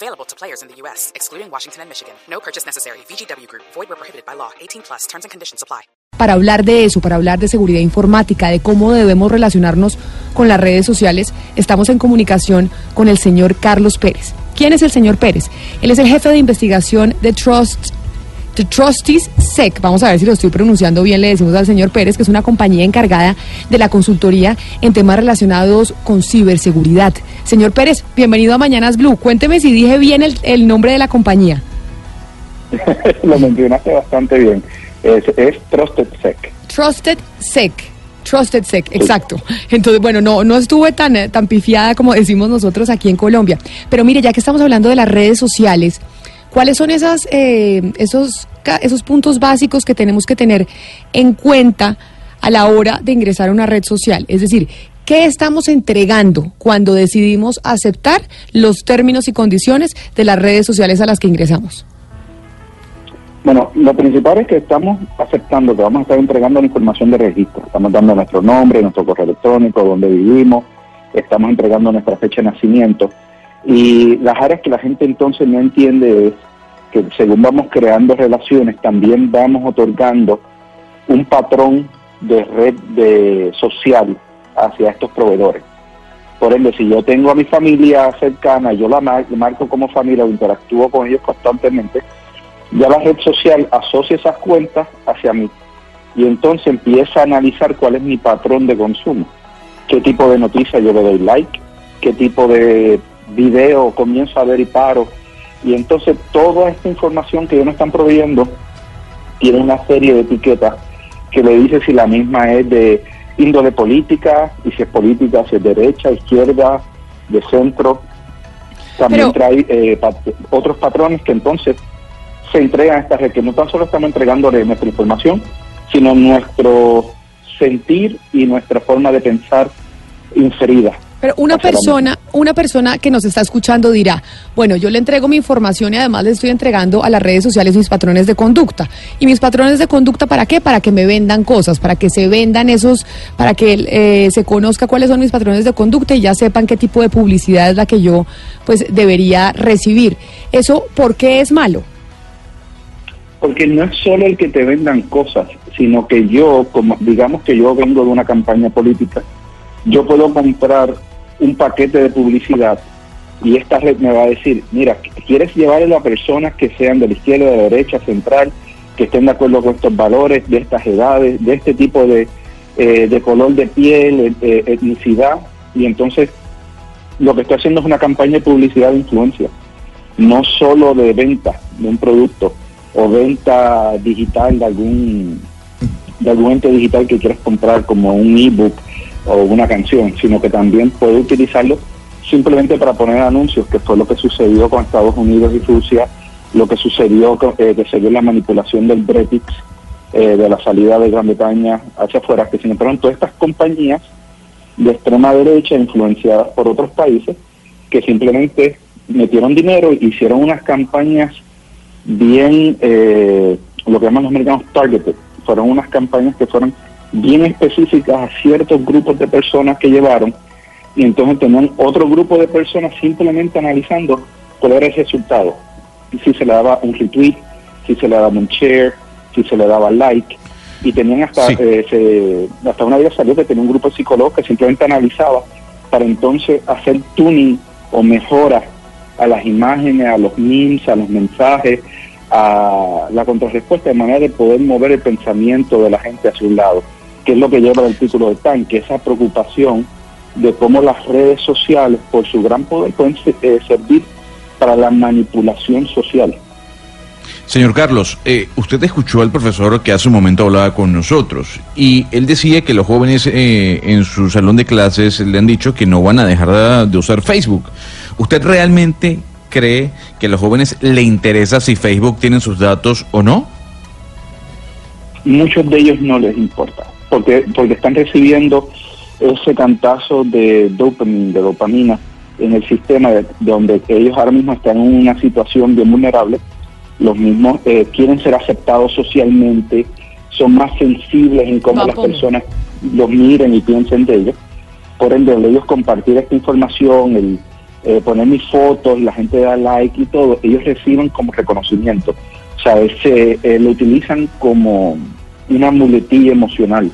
Available to players in the U.S., excluding Washington and Michigan. No purchase necessary. VGW Group. Void where prohibited by law. 18 plus. Terms and conditions apply. Para hablar de eso, para hablar de seguridad informática, de cómo debemos relacionarnos con las redes sociales, estamos en comunicación con el señor Carlos Pérez. ¿Quién es el señor Pérez? Él es el jefe de investigación de Trust Trustees SEC, vamos a ver si lo estoy pronunciando bien, le decimos al señor Pérez, que es una compañía encargada de la consultoría en temas relacionados con ciberseguridad. Señor Pérez, bienvenido a Mañanas Blue. Cuénteme si dije bien el, el nombre de la compañía. lo mencionaste bastante bien. Es, es Trusted Sec. Trusted Sec. Trusted Sec, exacto. Entonces, bueno, no, no estuve tan, eh, tan pifiada como decimos nosotros aquí en Colombia. Pero mire, ya que estamos hablando de las redes sociales, ¿cuáles son esas, eh, esos, esos puntos básicos que tenemos que tener en cuenta a la hora de ingresar a una red social? Es decir, ¿qué estamos entregando cuando decidimos aceptar los términos y condiciones de las redes sociales a las que ingresamos? Bueno, lo principal es que estamos aceptando que vamos a estar entregando la información de registro. Estamos dando nuestro nombre, nuestro correo electrónico, dónde vivimos, estamos entregando nuestra fecha de nacimiento. Y las áreas que la gente entonces no entiende es que según vamos creando relaciones, también vamos otorgando un patrón de red de social hacia estos proveedores. Por ende, si yo tengo a mi familia cercana, yo la mar- marco como familia o interactúo con ellos constantemente, ya la red social asocia esas cuentas hacia mí. Y entonces empieza a analizar cuál es mi patrón de consumo, qué tipo de noticias yo le doy like, qué tipo de video comienzo a ver y paro. Y entonces toda esta información que ellos me están proveyendo tiene una serie de etiquetas que le dice si la misma es de índole política y si es política, si es derecha, izquierda, de centro. También Pero- trae eh, pat- otros patrones que entonces se entregan a esta red, que no tan solo estamos entregándole nuestra información, sino nuestro sentir y nuestra forma de pensar inferida. Pero una persona, una persona que nos está escuchando dirá, bueno, yo le entrego mi información y además le estoy entregando a las redes sociales mis patrones de conducta. ¿Y mis patrones de conducta para qué? Para que me vendan cosas, para que se vendan esos, para que eh, se conozca cuáles son mis patrones de conducta y ya sepan qué tipo de publicidad es la que yo pues debería recibir. ¿Eso por qué es malo? Porque no es solo el que te vendan cosas, sino que yo, como digamos que yo vengo de una campaña política, yo puedo comprar un paquete de publicidad y esta red me va a decir, mira, ¿quieres llevarlo a personas que sean de la izquierda, de la derecha, central, que estén de acuerdo con estos valores, de estas edades, de este tipo de, eh, de color de piel, eh, etnicidad? Y entonces lo que estoy haciendo es una campaña de publicidad de influencia, no solo de venta de un producto o venta digital de algún de algún ente digital que quieras comprar como un ebook o una canción, sino que también puede utilizarlo simplemente para poner anuncios, que fue lo que sucedió con Estados Unidos y Rusia, lo que sucedió eh, que se dio la manipulación del Brexit, eh, de la salida de Gran Bretaña hacia afuera, que sin embargo todas estas compañías de extrema derecha influenciadas por otros países que simplemente metieron dinero e hicieron unas campañas bien, eh, lo que llaman los americanos targeted, fueron unas campañas que fueron bien específicas a ciertos grupos de personas que llevaron y entonces tenían otro grupo de personas simplemente analizando cuál era el resultado, y si se le daba un retweet, si se le daba un share, si se le daba like y tenían hasta Sí. eh, se- hasta una vez salió que tenía un grupo de psicólogos que simplemente analizaba para entonces hacer tuning o mejora a las imágenes, a los memes, a los mensajes, a la contrarrespuesta de manera de poder mover el pensamiento de la gente hacia un lado, que es lo que lleva el título de TAN, que esa preocupación de cómo las redes sociales, por su gran poder, pueden eh, servir para la manipulación social. Señor Carlos, eh, usted escuchó al profesor que hace un momento hablaba con nosotros y él decía que los jóvenes eh, en su salón de clases le han dicho que no van a dejar de, de usar Facebook. ¿Usted realmente cree que a los jóvenes le interesa si Facebook tiene sus datos o no? muchos de ellos no les importa, porque, porque están recibiendo ese cantazo de dopamina, de dopamina en el sistema de, donde ellos ahora mismo están en una situación bien vulnerable, los mismos eh, quieren ser aceptados socialmente, son más sensibles en cómo las personas los miren y piensen de ellos. Por ende, ellos compartir esta información, el eh, poner mis fotos, la gente da like y todo, ellos reciben como reconocimiento. O sea, se, eh, lo utilizan como una muletilla emocional,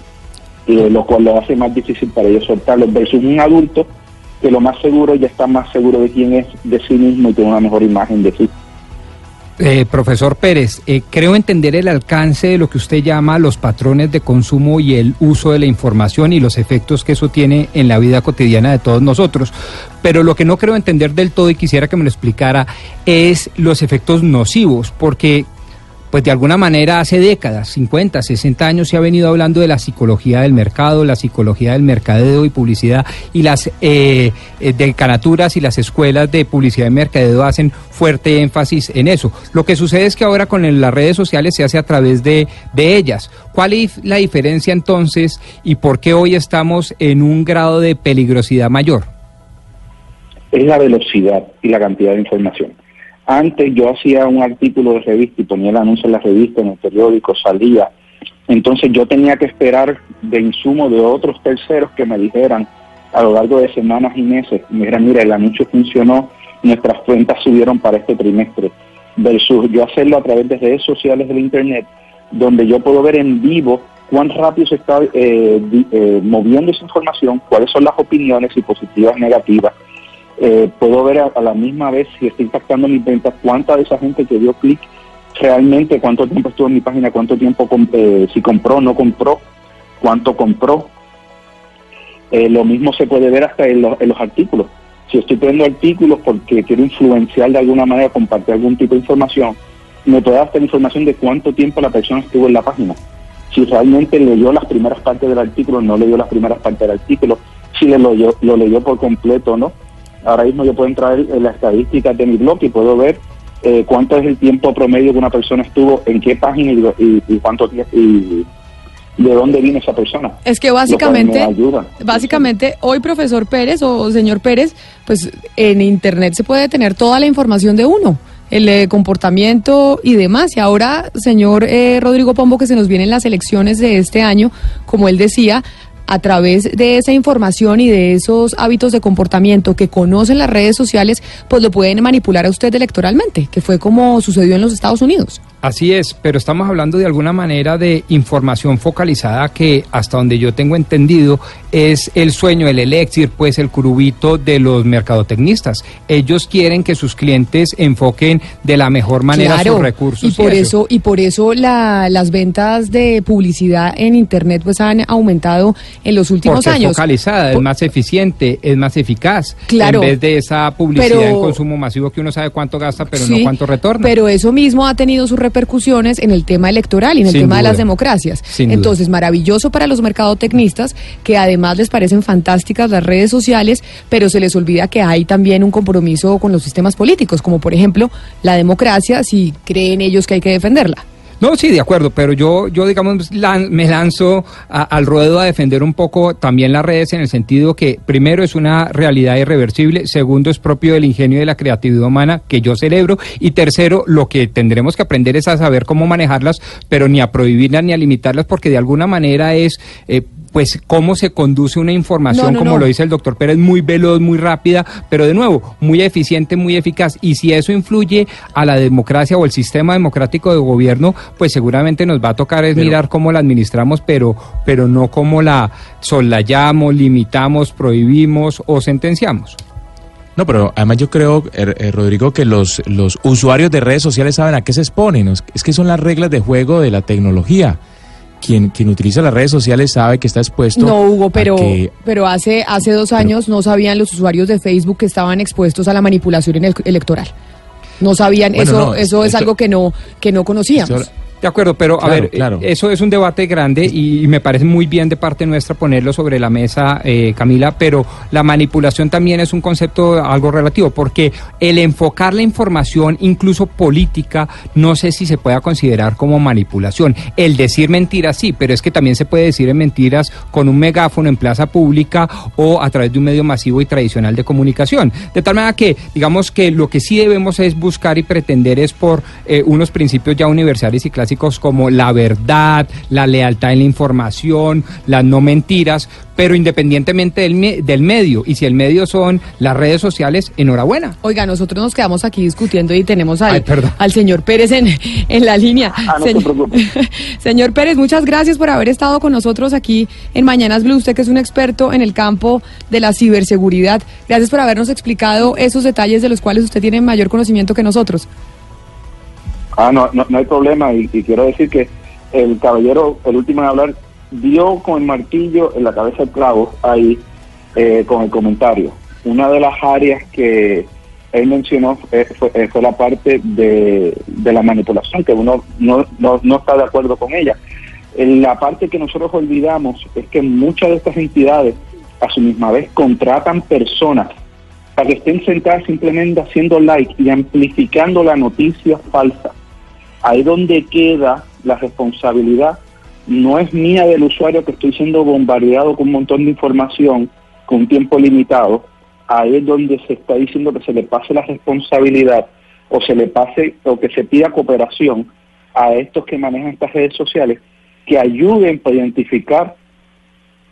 eh, lo cual lo hace más difícil para ellos soltarlo, versus un adulto que lo más seguro ya está más seguro de quién es, de sí mismo y tiene una mejor imagen de sí. Eh, profesor Pérez, eh, creo entender el alcance de lo que usted llama los patrones de consumo y el uso de la información y los efectos que eso tiene en la vida cotidiana de todos nosotros. Pero lo que no creo entender del todo y quisiera que me lo explicara es los efectos nocivos, porque pues de alguna manera hace décadas, 50, 60 años se ha venido hablando de la psicología del mercado, la psicología del mercadeo y publicidad y las eh, eh, decanaturas y las escuelas de publicidad y mercadeo hacen fuerte énfasis en eso. Lo que sucede es que ahora con las redes sociales se hace a través de, de ellas. ¿Cuál es la diferencia entonces y por qué hoy estamos en un grado de peligrosidad mayor? Es la velocidad y la cantidad de información. Antes yo hacía un artículo de revista y ponía el anuncio en la revista, en el periódico, salía. Entonces yo tenía que esperar de insumo de otros terceros que me dijeran a lo largo de semanas y meses, mira, mira, el anuncio funcionó, nuestras cuentas subieron para este trimestre, versus yo hacerlo a través de redes sociales del Internet, donde yo puedo ver en vivo cuán rápido se está eh, eh, moviendo esa información, cuáles son las opiniones, si positivas, negativas, eh, puedo ver a, la misma vez si está impactando mis ventas, cuánta de esa gente que dio clic realmente, cuánto tiempo estuvo en mi página, cuánto tiempo, eh, si compró, no compró, cuánto compró. Eh, lo mismo se puede ver hasta en, los artículos. Si estoy poniendo artículos porque quiero influenciar de alguna manera, compartir algún tipo de información, me puede dar hasta información de cuánto tiempo la persona estuvo en la página. Si realmente leyó las primeras partes del artículo, no leyó las primeras partes del artículo, si lo leyó, lo leyó por completo o no Ahora mismo yo puedo entrar en las estadísticas de mi blog y puedo ver eh, cuánto es el tiempo promedio que una persona estuvo, en qué página y, cuánto tiempo y de dónde viene esa persona. Es que básicamente, básicamente hoy profesor Pérez o señor Pérez, pues en internet se puede tener toda la información de uno el eh, comportamiento y demás. Y ahora, señor eh, Rodrigo Pombo, que se nos vienen las elecciones de este año, como él decía, a través de esa información y de esos hábitos de comportamiento que conocen las redes sociales, pues lo pueden manipular a usted electoralmente, que fue como sucedió en los Estados Unidos. Así es, pero estamos hablando de alguna manera de información focalizada que hasta donde yo tengo entendido es el sueño, el elixir, pues el curubito de los mercadotecnistas. Ellos quieren que sus clientes enfoquen de la mejor manera sus recursos. Y por eso, y por eso las ventas de publicidad en internet pues han aumentado en los últimos Porque años. Es focalizada, es más eficiente, es más eficaz. Claro. En vez de esa publicidad en consumo masivo que uno sabe cuánto gasta, pero no cuánto retorna. Pero eso mismo ha tenido su repercusiones en el tema electoral y en el tema de las democracias. Entonces, maravilloso para los mercadotecnistas, que además les parecen fantásticas las redes sociales, pero se les olvida que hay también un compromiso con los sistemas políticos, como por ejemplo la democracia, si creen ellos que hay que defenderla. No, sí, de acuerdo, pero yo, yo digamos, me lanzo al ruedo a defender un poco también las redes en el sentido que, primero, es una realidad irreversible, segundo, es propio del ingenio y de la creatividad humana que yo celebro, y tercero, lo que tendremos que aprender es a saber cómo manejarlas, pero ni a prohibirlas ni a limitarlas, porque de alguna manera es... Eh, pues cómo se conduce una información, como lo dice el doctor Pérez, muy veloz, muy rápida, pero de nuevo, muy eficiente, muy eficaz. Y si eso influye a la democracia o el sistema democrático de gobierno, pues seguramente nos va a tocar es mirar cómo la administramos, pero, pero no cómo la solayamos, limitamos, prohibimos o sentenciamos. No, pero además yo creo, er, eh, Rodrigo, que los, los usuarios de redes sociales saben a qué se exponen. Es que son las reglas de juego de la tecnología quien, quien utiliza las redes sociales sabe que está expuesto. No, Hugo, pero, pero hace, hace dos años no sabían los usuarios de Facebook que estaban expuestos a la manipulación electoral. No sabían, eso, eso es algo que no, que no conocíamos. De acuerdo, pero a Claro, ver, claro. eh, eso es un debate grande y, me parece muy bien de parte nuestra ponerlo sobre la mesa, eh, Camila, pero la manipulación también es un concepto algo relativo, porque el enfocar la información, incluso política, no sé si se pueda considerar como manipulación. El decir mentiras sí, pero es que también se puede decir en mentiras con un megáfono en plaza pública o a través de un medio masivo y tradicional de comunicación. De tal manera que, digamos que lo que sí debemos es buscar y pretender es por eh, unos principios ya universales y clásicos como la verdad, la lealtad en la información, las no mentiras, pero independientemente del, me- del medio. Y si el medio son las redes sociales, enhorabuena. Oiga, nosotros nos quedamos aquí discutiendo y tenemos al, Ay, al señor Pérez en, en la línea. Ah, no se Señor- señor Pérez, muchas gracias por haber estado con nosotros aquí en Mañanas Blue. Usted que es un experto en el campo de la ciberseguridad. Gracias por habernos explicado esos detalles de los cuales usted tiene mayor conocimiento que nosotros. Ah, no, no, no hay problema y, quiero decir que el caballero, el último en hablar, dio con el martillo en la cabeza el clavo ahí eh, con el comentario. Una de las áreas que él mencionó eh, fue, eh, la parte de, la manipulación, que uno no, está de acuerdo con ella. En la parte que nosotros olvidamos es que muchas de estas entidades a su misma vez contratan personas para que estén sentadas simplemente haciendo like y amplificando la noticia falsa. Ahí donde queda la responsabilidad no es mía del usuario que estoy siendo bombardeado con un montón de información con un tiempo limitado. Ahí es donde se está diciendo que se le pase la responsabilidad o se le pase o que se pida cooperación a estos que manejan estas redes sociales que ayuden para identificar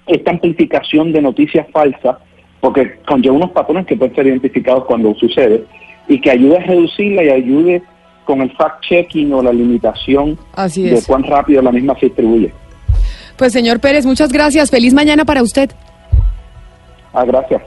esta amplificación de noticias falsas, porque conlleva unos patrones que pueden ser identificados cuando sucede, y que ayude a reducirla y ayude con el fact-checking o la limitación Así de cuán rápido la misma se distribuye. Pues señor Pérez, muchas gracias. Feliz mañana para usted. Ah, gracias.